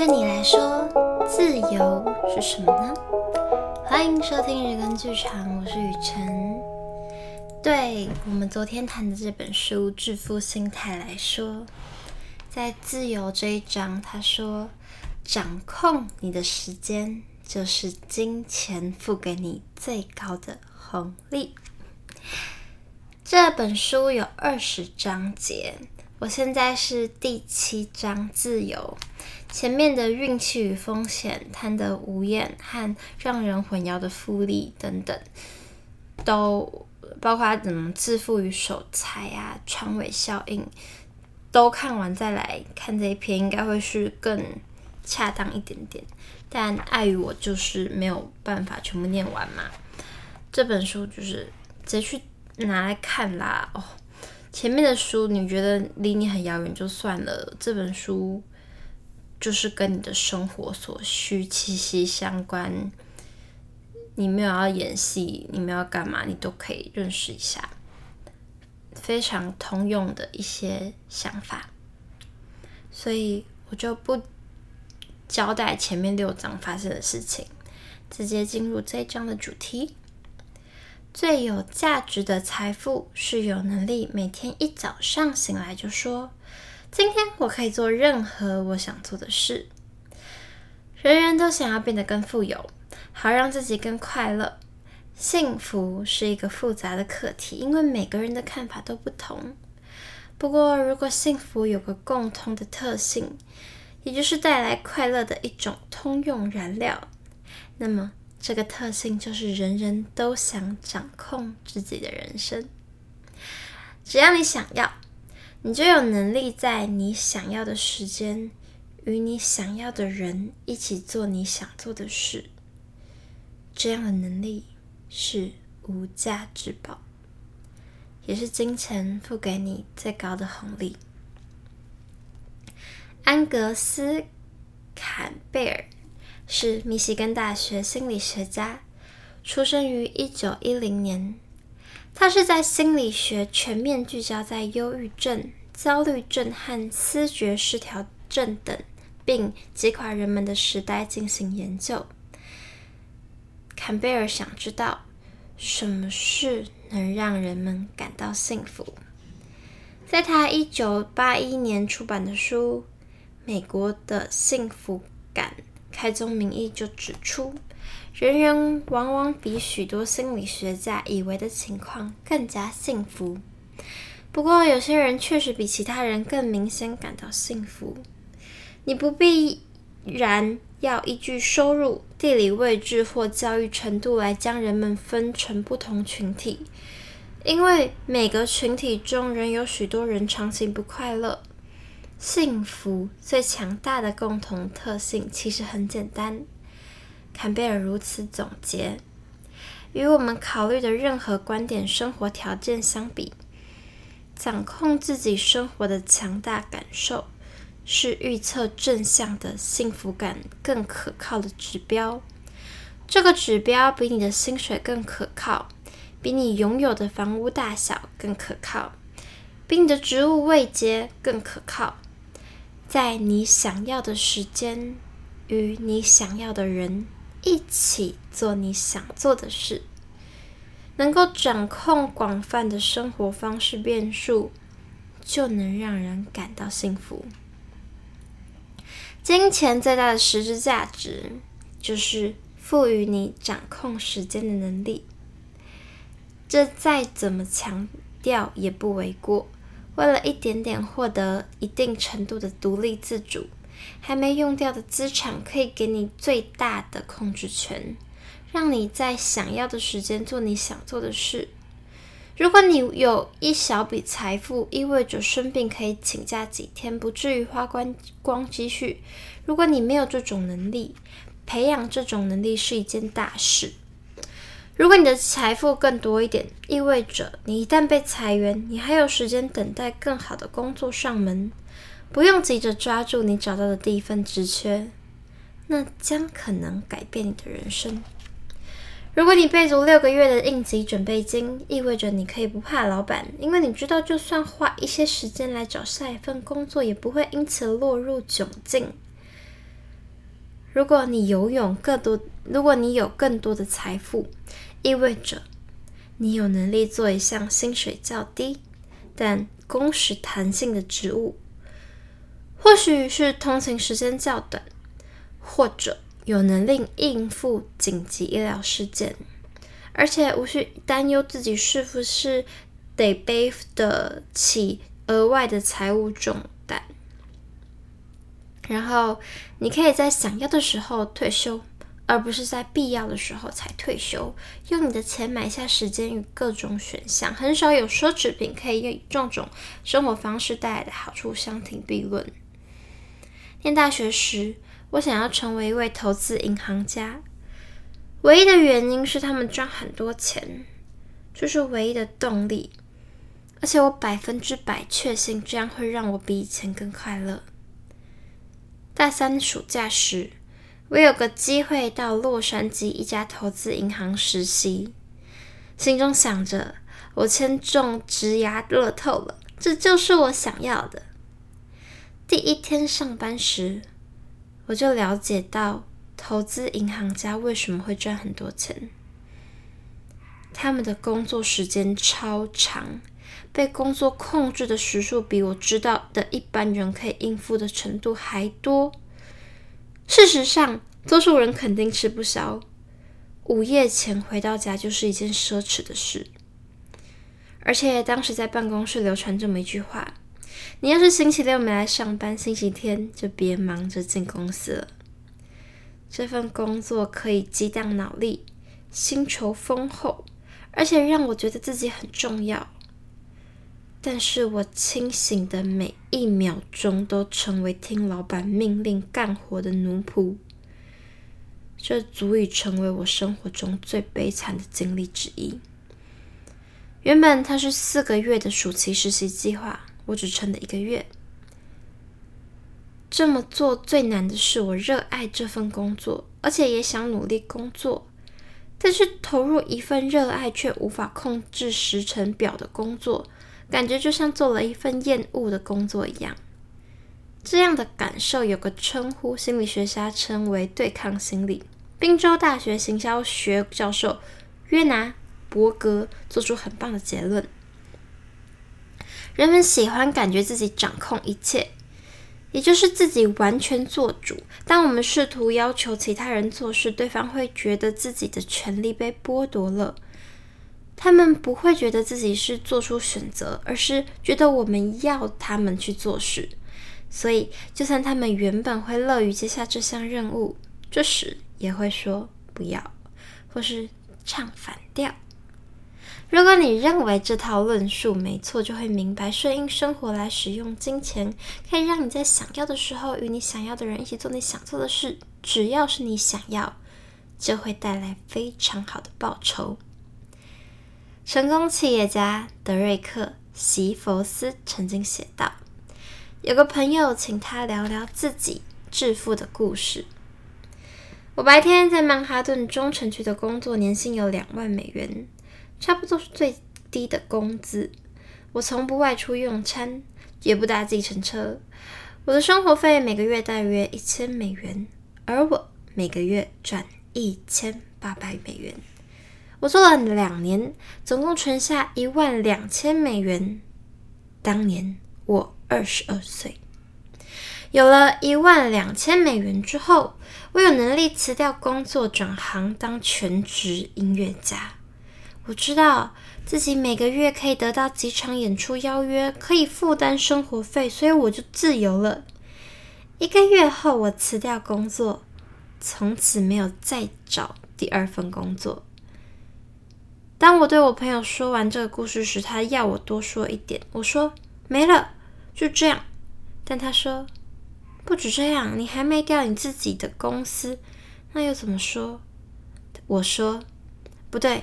对你来说，自由是什么呢？欢迎收听日更剧场，我是雨辰。对我们昨天谈的这本书《致富心态》来说，在自由这一章，他说：“掌控你的时间，就是金钱付给你最高的红利。”这本书有二十章节，我现在是第七章自由。前面的运气与风险、贪得无厌和让人混淆的复利等等，都包括怎么致富与守财啊、长尾效应，都看完再来看这一篇，应该会是更恰当一点点。但碍于我就是没有办法全部念完嘛，这本书就是直接去拿来看啦。哦，前面的书你觉得离你很遥远就算了，这本书。就是跟你的生活所需息息相关。你没有要演戏，你没有要干嘛，你都可以认识一下，非常通用的一些想法。所以我就不交代前面六章发生的事情，直接进入这一章的主题。最有价值的财富是有能力每天一早上醒来就说。今天我可以做任何我想做的事。人人都想要变得更富有，好让自己更快乐。幸福是一个复杂的课题，因为每个人的看法都不同。不过，如果幸福有个共通的特性，也就是带来快乐的一种通用燃料，那么这个特性就是人人都想掌控自己的人生。只要你想要。你就有能力在你想要的时间，与你想要的人一起做你想做的事。这样的能力是无价之宝，也是金钱付给你最高的红利。安格斯·坎贝尔是密西根大学心理学家，出生于一九一零年。他是在心理学全面聚焦在忧郁症、焦虑症和思觉失调症等并击垮人们的时代进行研究。坎贝尔想知道什么事能让人们感到幸福。在他一九八一年出版的书《美国的幸福感》开宗明义就指出。人人往往比许多心理学家以为的情况更加幸福。不过，有些人确实比其他人更明显感到幸福。你不必然要依据收入、地理位置或教育程度来将人们分成不同群体，因为每个群体中仍有许多人长期不快乐。幸福最强大的共同特性其实很简单。坎贝尔如此总结：与我们考虑的任何观点生活条件相比，掌控自己生活的强大感受是预测正向的幸福感更可靠的指标。这个指标比你的薪水更可靠，比你拥有的房屋大小更可靠，比你的职务位阶更可靠。在你想要的时间与你想要的人。一起做你想做的事，能够掌控广泛的生活方式变数，就能让人感到幸福。金钱最大的实质价值，就是赋予你掌控时间的能力。这再怎么强调也不为过。为了一点点获得一定程度的独立自主。还没用掉的资产可以给你最大的控制权，让你在想要的时间做你想做的事。如果你有一小笔财富，意味着生病可以请假几天，不至于花光光积蓄。如果你没有这种能力，培养这种能力是一件大事。如果你的财富更多一点，意味着你一旦被裁员，你还有时间等待更好的工作上门。不用急着抓住你找到的第一份职缺，那将可能改变你的人生。如果你备足六个月的应急准备金，意味着你可以不怕老板，因为你知道，就算花一些时间来找下一份工作，也不会因此落入窘境。如果你拥有更多，如果你有更多的财富，意味着你有能力做一项薪水较低但工时弹性的职务，或许是通勤时间较短，或者有能力应付紧急医疗事件，而且无需担忧自己是不是得背得起额外的财务重担。然后，你可以在想要的时候退休，而不是在必要的时候才退休。用你的钱买下时间与各种选项，很少有奢侈品可以与这种生活方式带来的好处相提并论。念大学时，我想要成为一位投资银行家，唯一的原因是他们赚很多钱，这是唯一的动力。而且我百分之百确信这样会让我比以前更快乐。大三暑假时，我有个机会到洛杉矶一家投资银行实习，心中想着我签中职涯乐透了，这就是我想要的。第一天上班时，我就了解到投资银行家为什么会赚很多钱。他们的工作时间超长。被工作控制的时数比我知道的一般人可以应付的程度还多。事实上，多数人肯定吃不消，午夜前回到家就是一件奢侈的事。而且当时在办公室流传这么一句话：“你要是星期六没来上班，星期天就别忙着进公司了。”这份工作可以激荡脑力，薪酬丰厚，而且让我觉得自己很重要。但是我清醒的每一秒钟都成为听老板命令干活的奴仆，这足以成为我生活中最悲惨的经历之一。原本它是四个月的暑期实习计划，我只撑了一个月。这么做最难的是，我热爱这份工作，而且也想努力工作，但是投入一份热爱却无法控制时程表的工作。感觉就像做了一份厌恶的工作一样，这样的感受有个称呼，心理学家称为对抗心理。宾州大学行销学教授约拿伯格做出很棒的结论：人们喜欢感觉自己掌控一切，也就是自己完全做主。当我们试图要求其他人做事，对方会觉得自己的权利被剥夺了。他们不会觉得自己是做出选择，而是觉得我们要他们去做事。所以，就算他们原本会乐于接下这项任务，这时也会说不要，或是唱反调。如果你认为这套论述没错，就会明白顺应生活来使用金钱，可以让你在想要的时候与你想要的人一起做你想做的事。只要是你想要，就会带来非常好的报酬。成功企业家德瑞克·席佛斯曾经写道：“有个朋友请他聊聊自己致富的故事。我白天在曼哈顿中城区的工作，年薪有两万美元，差不多是最低的工资。我从不外出用餐，也不搭计程车。我的生活费每个月大约一千美元，而我每个月赚一千八百美元。”我做了两年，总共存下一万两千美元。当年我二十二岁，有了一万两千美元之后，我有能力辞掉工作，转行当全职音乐家。我知道自己每个月可以得到几场演出邀约，可以负担生活费，所以我就自由了。一个月后，我辞掉工作，从此没有再找第二份工作。当我对我朋友说完这个故事时，他要我多说一点。我说没了，就这样。但他说不止这样，你还卖掉你自己的公司，那又怎么说？我说不对，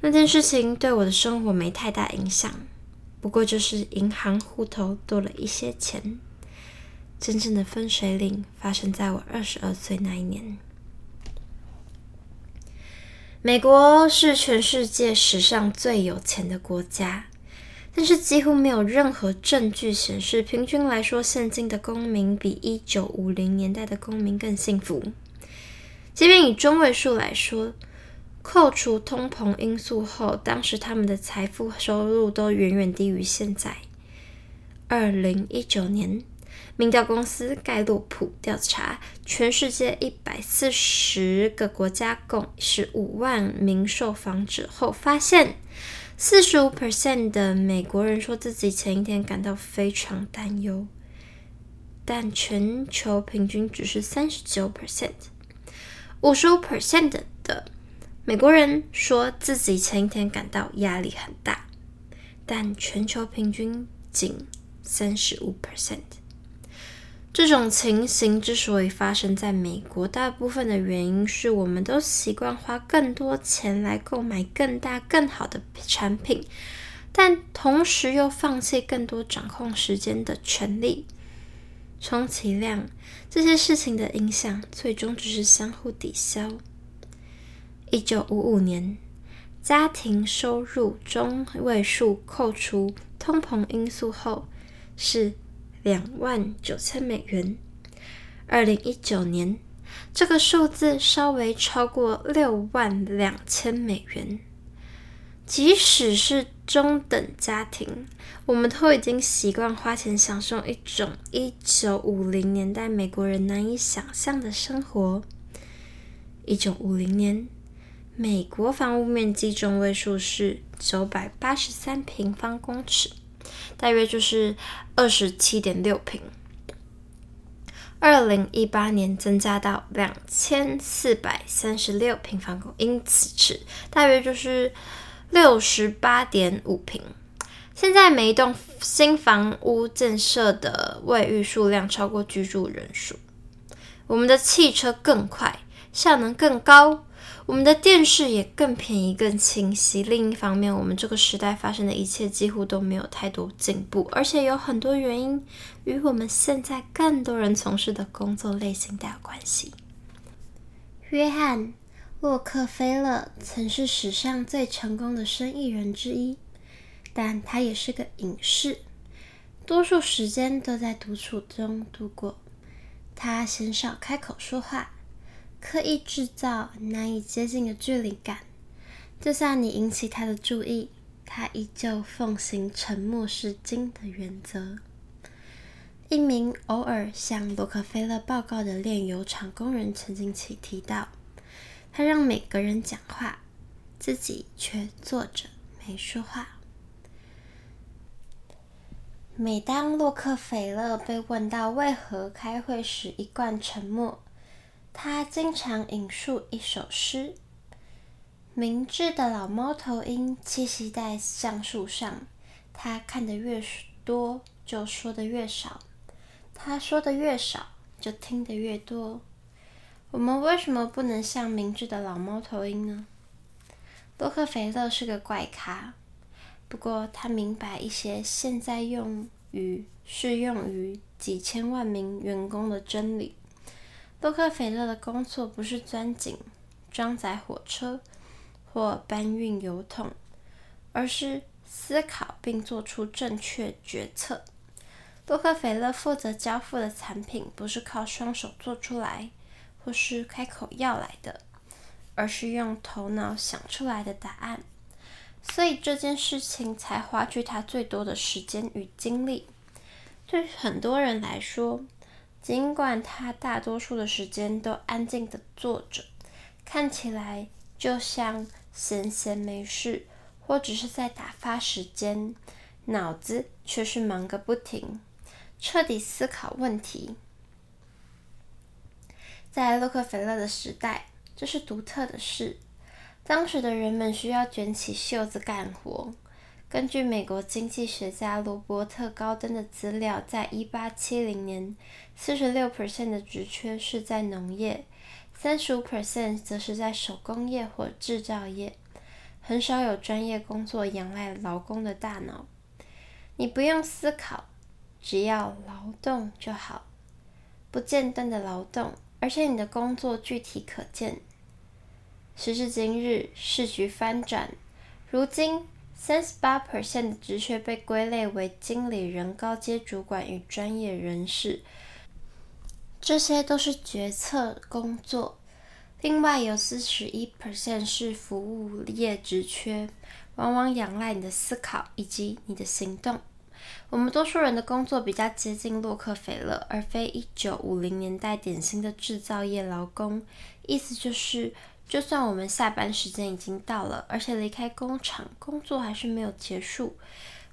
那件事情对我的生活没太大影响，不过就是银行户头多了一些钱。真正的分水岭发生在我二十二岁那一年。美国是全世界史上最有钱的国家，但是几乎没有任何证据显示，平均来说，现今的公民比一九五零年代的公民更幸福。即便以中位数来说，扣除通膨因素后，当时他们的财富收入都远远低于现在。二零一九年，民调公司盖洛普调查全世界一百四十个国家共十五万名受访者后，发现。四十五 percent 的美国人说自己前一天感到非常担忧，但全球平均只是三十九 percent。五十五 percent 的美国人说自己前一天感到压力很大，但全球平均仅三十五 percent。这种情形之所以发生在美国，大部分的原因是我们都习惯花更多钱来购买更大、更好的产品，但同时又放弃更多掌控时间的权利。充其量，这些事情的影响最终只是相互抵消。一九五五年，家庭收入中位数扣除通膨因素后是。两万九千美元。二零一九年，这个数字稍微超过六万两千美元。即使是中等家庭，我们都已经习惯花钱享受一种一九五零年代美国人难以想象的生活。一九五零年，美国房屋面积中位数是九百八十三平方公尺。大约就是二十七点六平，二零一八年增加到两千四百三十六平方公英尺，大约就是六十八点五平。现在每一栋新房屋建设的卫浴数量超过居住人数，我们的汽车更快，效能更高。我们的电视也更便宜、更清晰。另一方面，我们这个时代发生的一切几乎都没有太多进步，而且有很多原因与我们现在更多人从事的工作类型带有关系。约翰·洛克菲勒曾是史上最成功的生意人之一，但他也是个隐士，多数时间都在独处中度过。他鲜少开口说话。刻意制造难以接近的距离感，就算你引起他的注意，他依旧奉行沉默是金的原则。一名偶尔向洛克菲勒报告的炼油厂工人曾经提提到，他让每个人讲话，自己却坐着没说话。每当洛克菲勒被问到为何开会时一贯沉默，他经常引述一首诗：“明智的老猫头鹰栖息在橡树上，他看得越多，就说得越少；他说的越少，就听得越多。我们为什么不能像明智的老猫头鹰呢？”洛克菲勒是个怪咖，不过他明白一些现在用于适用于几千万名员工的真理。洛克菲勒的工作不是钻井、装载火车或搬运油桶，而是思考并做出正确决策。洛克菲勒负责交付的产品不是靠双手做出来，或是开口要来的，而是用头脑想出来的答案。所以这件事情才花去他最多的时间与精力。对很多人来说，尽管他大多数的时间都安静的坐着，看起来就像闲闲没事，或只是在打发时间，脑子却是忙个不停，彻底思考问题。在洛克菲勒的时代，这是独特的事。当时的人们需要卷起袖子干活。根据美国经济学家罗伯特·高登的资料，在一八七零年，四十六 percent 的职缺是在农业，三十五 percent 则是在手工业或制造业，很少有专业工作仰赖劳工的大脑。你不用思考，只要劳动就好，不间断的劳动，而且你的工作具体可见。时至今日，时局翻转，如今。三十八 percent 的职缺被归类为经理人、高阶主管与专业人士，这些都是决策工作。另外有四十一 percent 是服务业职缺，往往仰赖你的思考以及你的行动。我们多数人的工作比较接近洛克菲勒，而非一九五零年代典型的制造业劳工。意思就是，就算我们下班时间已经到了，而且离开工厂，工作还是没有结束，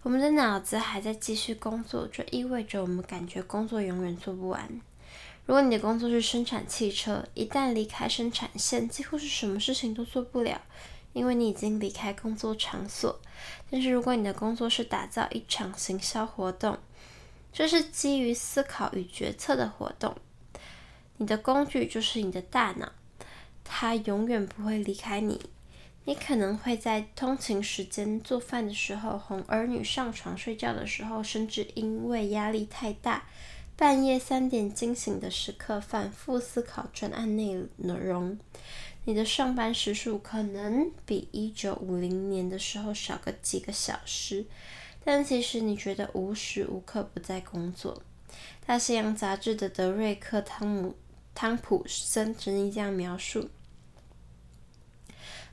我们的脑子还在继续工作，就意味着我们感觉工作永远做不完。如果你的工作是生产汽车，一旦离开生产线，几乎是什么事情都做不了。因为你已经离开工作场所，但是如果你的工作是打造一场行销活动，这是基于思考与决策的活动，你的工具就是你的大脑，他永远不会离开你。你可能会在通勤时间、做饭的时候、哄儿女上床睡觉的时候，甚至因为压力太大，半夜三点惊醒的时刻，反复思考专案内容。你的上班时数可能比一九五零年的时候少个几个小时，但其实你觉得无时无刻不在工作。大西洋杂志的德瑞克·汤姆汤普森曾经这样描述：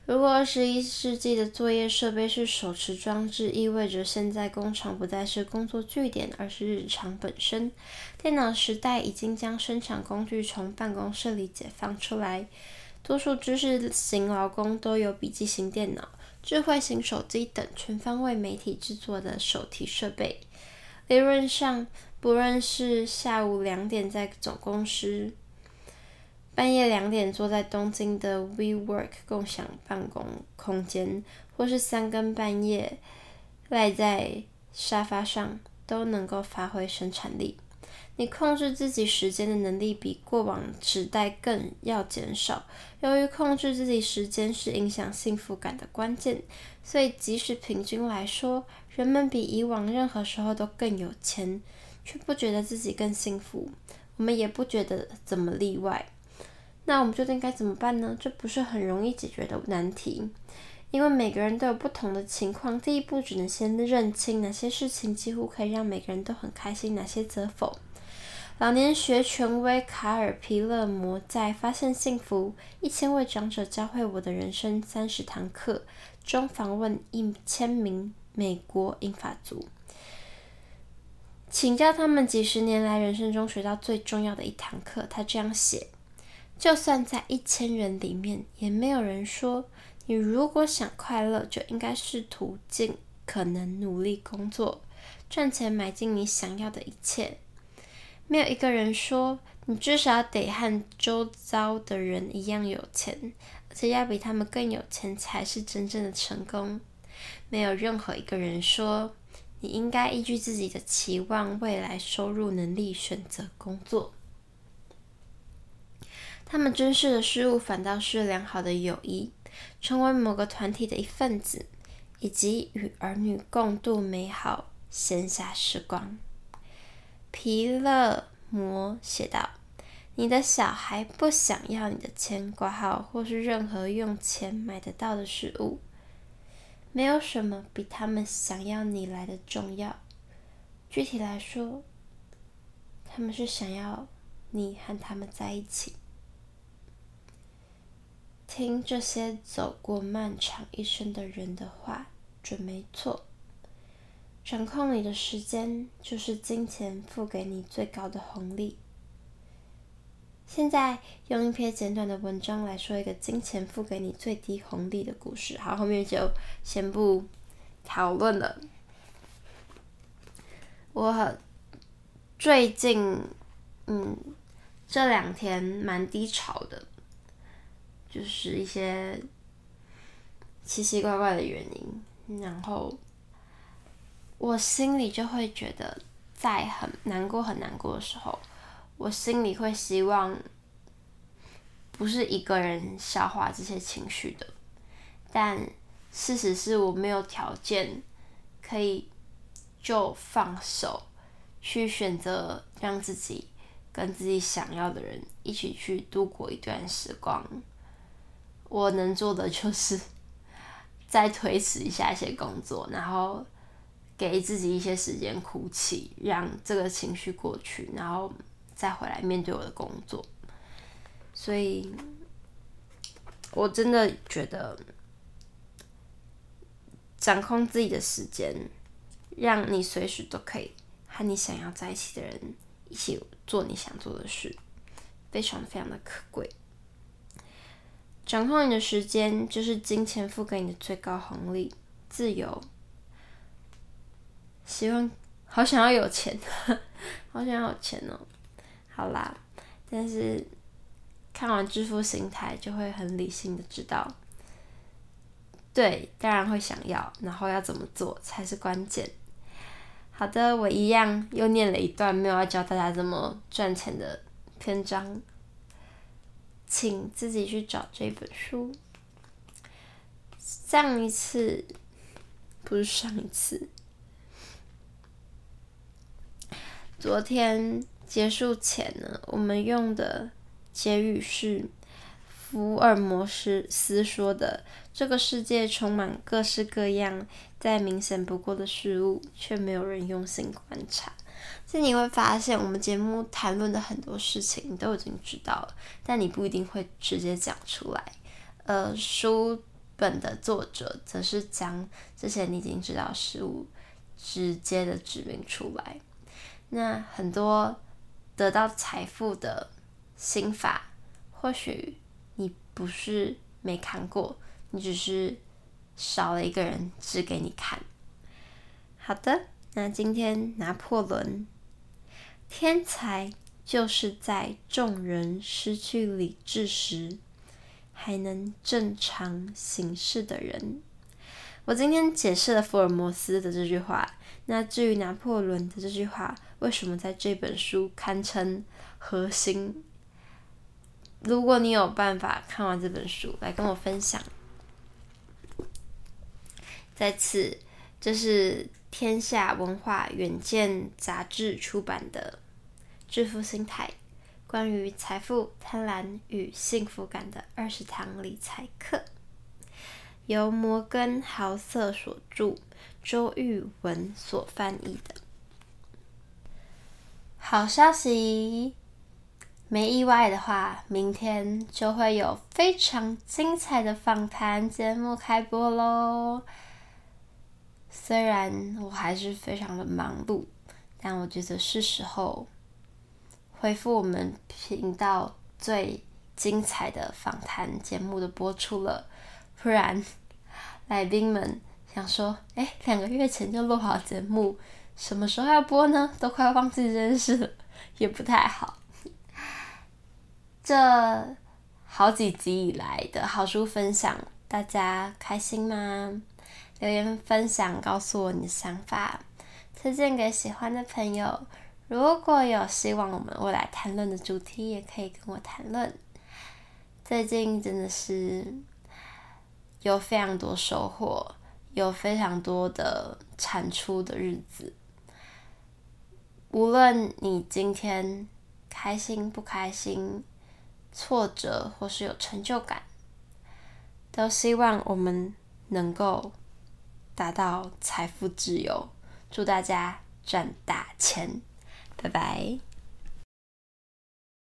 如果二十一世纪的作业设备是手持装置，意味着现在工厂不再是工作据点，而是日常本身。电脑时代已经将生产工具从办公室里解放出来。多数知识型劳工都有笔记型电脑、智慧型手机等全方位媒体制作的手提设备。理论上，不论是下午两点在总公司，半夜两点坐在东京的 WeWork 共享办公空间，或是三更半夜赖在沙发上，都能够发挥生产力。你控制自己时间的能力比过往时代更要减少。由于控制自己时间是影响幸福感的关键，所以即使平均来说，人们比以往任何时候都更有钱，却不觉得自己更幸福。我们也不觉得怎么例外。那我们究竟该怎么办呢？这不是很容易解决的难题，因为每个人都有不同的情况。第一步只能先认清哪些事情几乎可以让每个人都很开心，哪些则否。老年学权威卡尔皮勒摩在《发现幸福：一千位长者教会我的人生三十堂课》中访问一千名美国银发族，请教他们几十年来人生中学到最重要的一堂课。他这样写：就算在一千人里面，也没有人说，你如果想快乐，就应该试图尽可能努力工作，赚钱买进你想要的一切。没有一个人说，你至少得和周遭的人一样有钱，而且要比他们更有钱才是真正的成功。没有任何一个人说，你应该依据自己的期望、未来收入能力选择工作。他们珍视的事物反倒是良好的友谊，成为某个团体的一份子，以及与儿女共度美好闲暇时光。皮勒摩写道：“你的小孩不想要你的钱挂号，或是任何用钱买得到的事物。没有什么比他们想要你来的重要。具体来说，他们是想要你和他们在一起。听这些走过漫长一生的人的话，准没错。”掌控你的时间，就是金钱付给你最高的红利。现在用一篇简短的文章来说一个金钱付给你最低红利的故事。好，后面就先不讨论了。我最近，嗯，这两天蛮低潮的，就是一些奇奇怪怪的原因，然后。我心里就会觉得，在很难过、很难过的时候，我心里会希望不是一个人消化这些情绪的。但事实是我没有条件可以就放手去选择让自己跟自己想要的人一起去度过一段时光。我能做的就是。再推迟一下一些工作，然后给自己一些时间哭泣，让这个情绪过去，然后再回来面对我的工作。所以，我真的觉得，掌控自己的时间，让你随时都可以和你想要在一起的人一起做你想做的事，非常非常的可贵。掌控你的时间，就是金钱付给你的最高红利——自由。希望，好想要有钱，好想要有钱哦。好啦，但是看完《致富心态》，就会很理性的知道，对，当然会想要，然后要怎么做才是关键。好的，我一样又念了一段没有要教大家怎么赚钱的篇章。请自己去找这本书。上一次，不是上一次，昨天结束前呢，我们用的结语是福尔摩斯斯说的：“这个世界充满各式各样再明显不过的事物，却没有人用心观察。”所以你会发现，我们节目谈论的很多事情，你都已经知道了，但你不一定会直接讲出来。呃，书本的作者则是将这些你已经知道的事物直接的指明出来。那很多得到财富的心法，或许你不是没看过，你只是少了一个人指给你看。好的，那今天拿破仑。天才就是在众人失去理智时，还能正常行事的人。我今天解释了福尔摩斯的这句话，那至于拿破仑的这句话，为什么在这本书堪称核心？如果你有办法看完这本书，来跟我分享。在此，这是天下文化远见杂志出版的。致富心态：关于财富、贪婪与幸福感的二十堂理财课，由摩根豪瑟所著，周玉文所翻译的。好消息，没意外的话，明天就会有非常精彩的访谈节目开播喽。虽然我还是非常的忙碌，但我觉得是时候。恢复我们频道最精彩的访谈节目的播出了，不然来宾们想说：“哎，两个月前就录好节目，什么时候要播呢？都快忘记这件事了，也不太好。”这好几集以来的好书分享，大家开心吗？留言分享，告诉我你的想法，推荐给喜欢的朋友。如果有希望我们未来谈论的主题，也可以跟我谈论。最近真的是有非常多收获，有非常多的产出的日子。无论你今天开心不开心、挫折或是有成就感，都希望我们能够达到财富自由。祝大家赚大钱！拜拜。